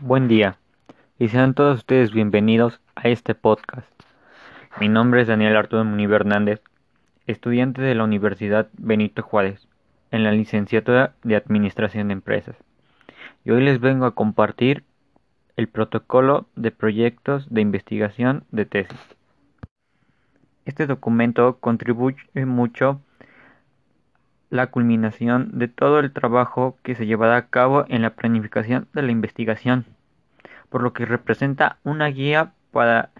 Buen día y sean todos ustedes bienvenidos a este podcast. Mi nombre es Daniel Arturo Muniz Hernández, estudiante de la Universidad Benito Juárez, en la licenciatura de Administración de Empresas. Y hoy les vengo a compartir el protocolo de proyectos de investigación de tesis. Este documento contribuye mucho la culminación de todo el trabajo que se llevará a cabo en la planificación de la investigación, por lo que representa una guía para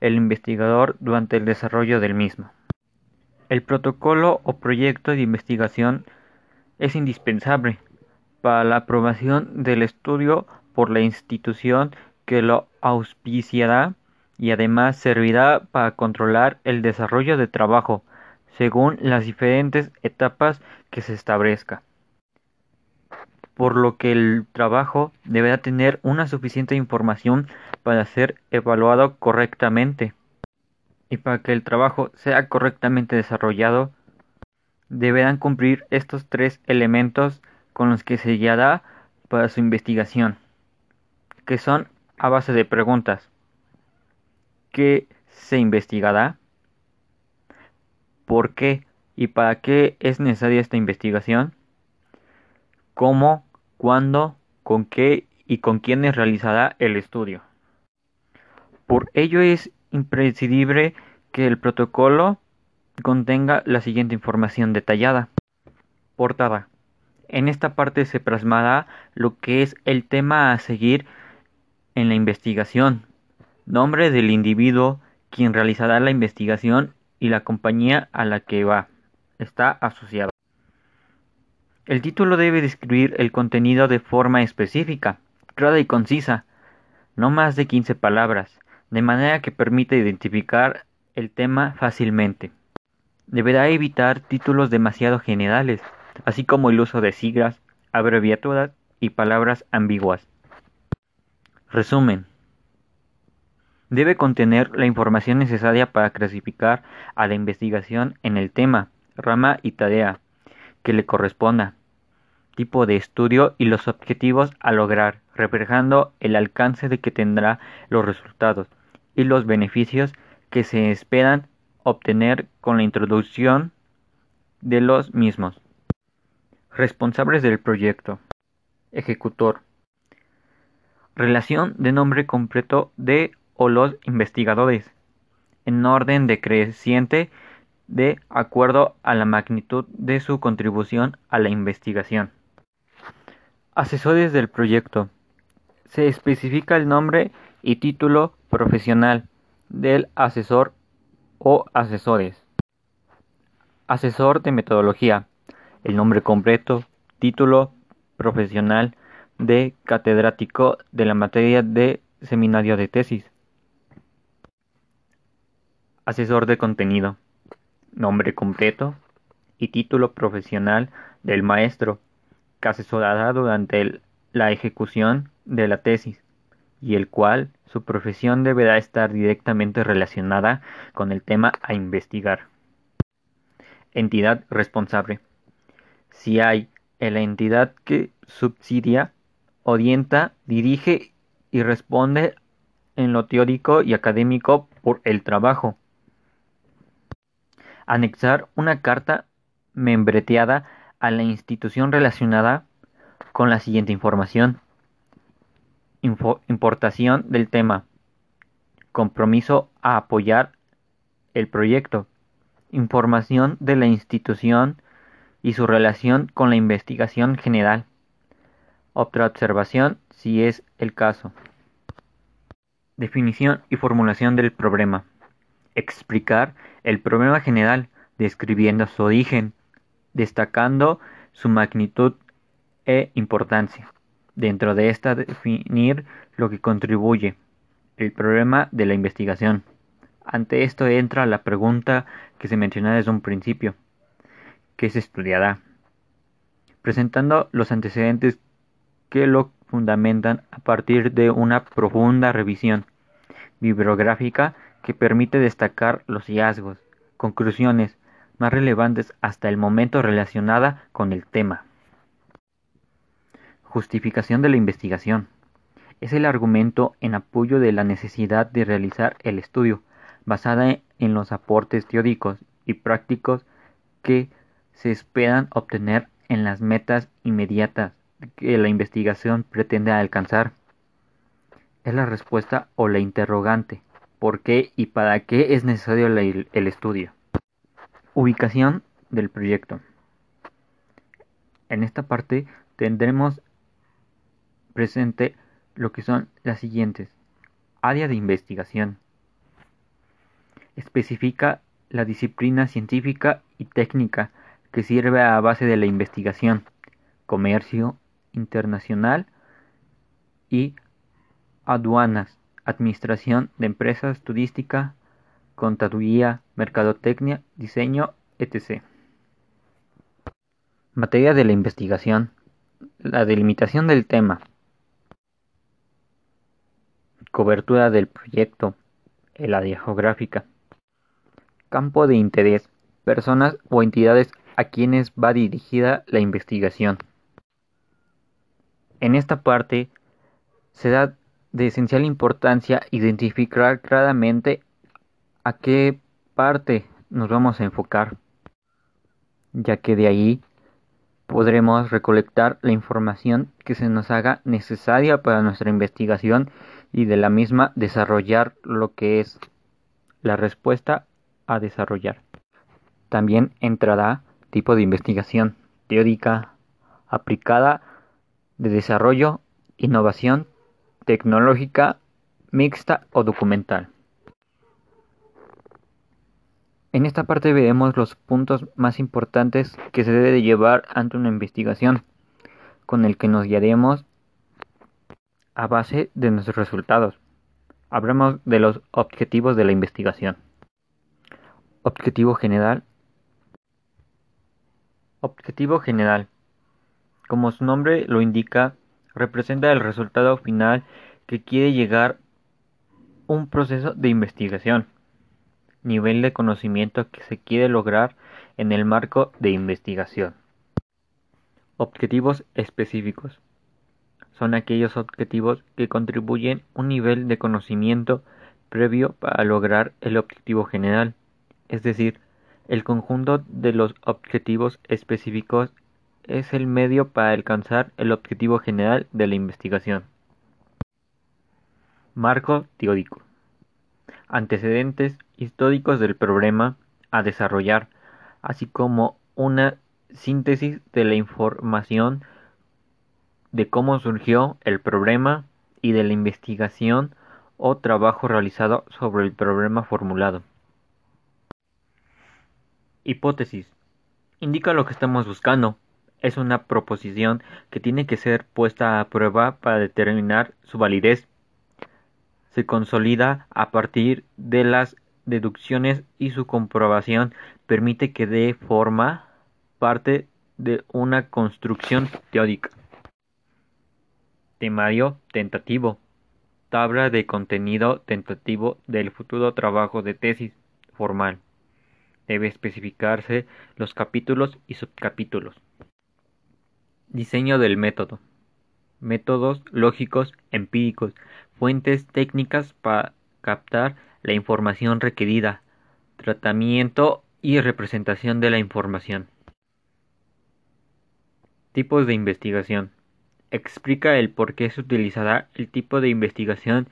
el investigador durante el desarrollo del mismo. El protocolo o proyecto de investigación es indispensable para la aprobación del estudio por la institución que lo auspiciará y además servirá para controlar el desarrollo de trabajo según las diferentes etapas que se establezca. Por lo que el trabajo deberá tener una suficiente información para ser evaluado correctamente. Y para que el trabajo sea correctamente desarrollado, deberán cumplir estos tres elementos con los que se guiará para su investigación, que son a base de preguntas. ¿Qué se investigará? Por qué y para qué es necesaria esta investigación, cómo, cuándo, con qué y con quiénes realizará el estudio. Por ello es imprescindible que el protocolo contenga la siguiente información detallada. Portada. En esta parte se plasmará lo que es el tema a seguir en la investigación, nombre del individuo quien realizará la investigación y la compañía a la que va está asociada. El título debe describir el contenido de forma específica, clara y concisa, no más de 15 palabras, de manera que permita identificar el tema fácilmente. Deberá evitar títulos demasiado generales, así como el uso de siglas, abreviaturas y palabras ambiguas. Resumen. Debe contener la información necesaria para clasificar a la investigación en el tema, rama y tarea que le corresponda, tipo de estudio y los objetivos a lograr, reflejando el alcance de que tendrá los resultados y los beneficios que se esperan obtener con la introducción de los mismos. Responsables del proyecto. Ejecutor. Relación de nombre completo de o los investigadores, en orden decreciente de acuerdo a la magnitud de su contribución a la investigación. Asesores del proyecto. Se especifica el nombre y título profesional del asesor o asesores. Asesor de metodología. El nombre completo, título profesional de catedrático de la materia de seminario de tesis. Asesor de contenido, nombre completo y título profesional del maestro que asesorará durante la ejecución de la tesis y el cual su profesión deberá estar directamente relacionada con el tema a investigar. Entidad responsable. Si hay en la entidad que subsidia, orienta, dirige y responde en lo teórico y académico por el trabajo anexar una carta membreteada a la institución relacionada con la siguiente información. importación del tema. Compromiso a apoyar el proyecto. Información de la institución y su relación con la investigación general. Otra observación si es el caso. Definición y formulación del problema explicar el problema general, describiendo su origen, destacando su magnitud e importancia. Dentro de esta definir lo que contribuye, el problema de la investigación. Ante esto entra la pregunta que se menciona desde un principio. ¿Qué se estudiará? Presentando los antecedentes que lo fundamentan a partir de una profunda revisión bibliográfica que permite destacar los hallazgos, conclusiones más relevantes hasta el momento relacionada con el tema. Justificación de la investigación. es el argumento en apoyo de la necesidad de realizar el estudio, basada en los aportes teóricos y prácticos que se esperan obtener en las metas inmediatas que la investigación pretende alcanzar. Es la respuesta o la interrogante, ¿por qué y para qué es necesario el, estudio? Ubicación del proyecto. En esta parte tendremos presente lo que son las siguientes. Área de investigación. Especifica la disciplina científica y técnica que sirve a base de la investigación, comercio internacional y aduanas, administración de empresas turística, contaduría, mercadotecnia, diseño, etc. Materia de la investigación. La delimitación del tema. Cobertura del proyecto. El área geográfica. Campo de interés. Personas o entidades a quienes va dirigida la investigación. En esta parte se da de esencial importancia identificar claramente a qué parte nos vamos a enfocar, ya que de ahí podremos recolectar la información que se nos haga necesaria para nuestra investigación y de la misma desarrollar lo que es la respuesta a desarrollar. También entrará tipo de investigación teórica, aplicada, de desarrollo, innovación, tecnológica, mixta o documental. En esta parte veremos los puntos más importantes que se debe de llevar ante una investigación, con el que nos guiaremos a base de nuestros resultados. Hablemos de los objetivos de la investigación. Objetivo general Objetivo general. Como su nombre lo indica, representa el resultado final que quiere llegar un proceso de investigación. Nivel de conocimiento que se quiere lograr en el marco de investigación. Objetivos específicos. Son aquellos objetivos que contribuyen un nivel de conocimiento previo para lograr el objetivo general, es decir, el conjunto de los objetivos específicos es el medio para alcanzar el objetivo general de la investigación. Marco teórico. Antecedentes históricos del problema a desarrollar, así como una síntesis de la información de cómo surgió el problema y de la investigación o trabajo realizado sobre el problema formulado. Hipótesis. Indica lo que estamos buscando. Es una proposición que tiene que ser puesta a prueba para determinar su validez. Se consolida a partir de las deducciones y su comprobación permite que dé forma parte de una construcción teórica. Temario tentativo. Tabla de contenido tentativo del futuro trabajo de tesis formal debe especificarse los capítulos y subcapítulos. Diseño del método. Métodos lógicos empíricos, fuentes técnicas para captar la información requerida, tratamiento y representación de la información. Tipos de investigación. Explica el por qué se utilizará el tipo de investigación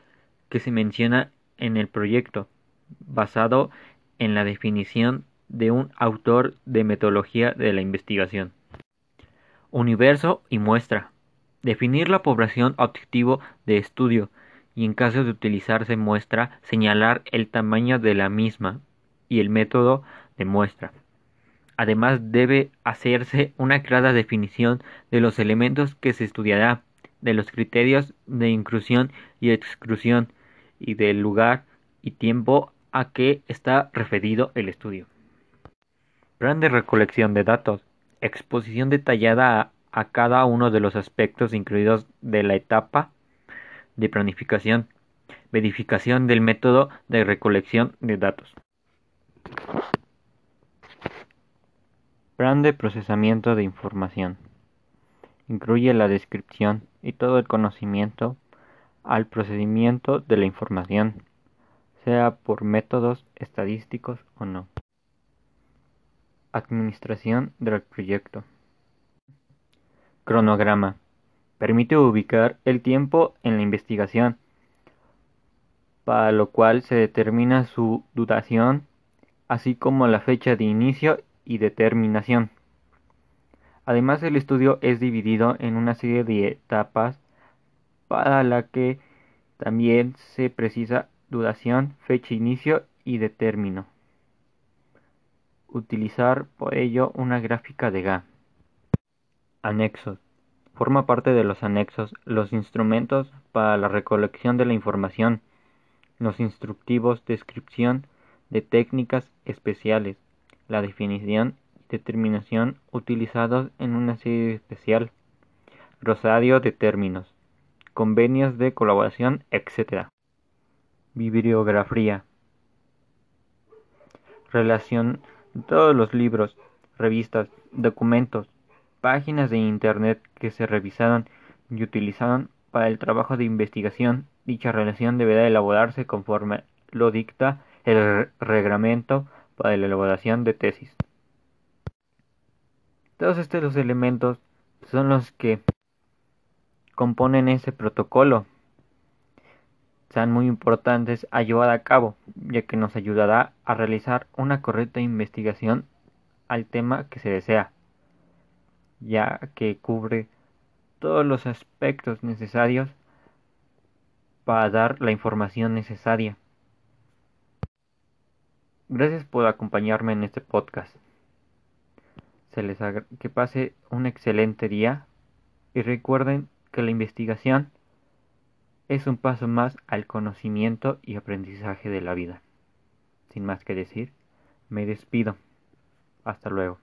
que se menciona en el proyecto, basado en la definición de un autor de metodología de la investigación. Universo y muestra. Definir la población objetivo de estudio y en caso de utilizarse muestra, señalar el tamaño de la misma y el método de muestra. Además debe hacerse una clara definición de los elementos que se estudiará, de los criterios de inclusión y exclusión y del lugar y tiempo a que está referido el estudio. Plan de recolección de datos. Exposición detallada a, cada uno de los aspectos incluidos de la etapa de planificación. Verificación del método de recolección de datos. Plan de procesamiento de información. Incluye la descripción y todo el conocimiento al procedimiento de la información, sea por métodos estadísticos o no. Administración del proyecto. Cronograma. Permite ubicar el tiempo en la investigación, para lo cual se determina su duración, así como la fecha de inicio y determinación. Además, el estudio es dividido en una serie de etapas para la que también se precisa duración, fecha de inicio y de término. Utilizar por ello una gráfica de GA. Anexos. Forma parte de los anexos los instrumentos para la recolección de la información, los instructivos, descripción de técnicas especiales, la definición y determinación utilizados en una serie especial, rosario de términos, convenios de colaboración, etc. Bibliografía. Relación todos los libros, revistas, documentos, páginas de Internet que se revisaron y utilizaron para el trabajo de investigación. Dicha relación deberá elaborarse conforme lo dicta el reglamento para la elaboración de tesis. Todos estos elementos son los que componen ese protocolo. Son muy importantes a llevar a cabo, ya que nos ayudará a realizar una correcta investigación al tema que se desea, ya que cubre todos los aspectos necesarios para dar la información necesaria. Gracias por acompañarme en este podcast. Se les que pase un excelente día y recuerden que la investigación es un paso más al conocimiento y aprendizaje de la vida. Sin más que decir, me despido. Hasta luego.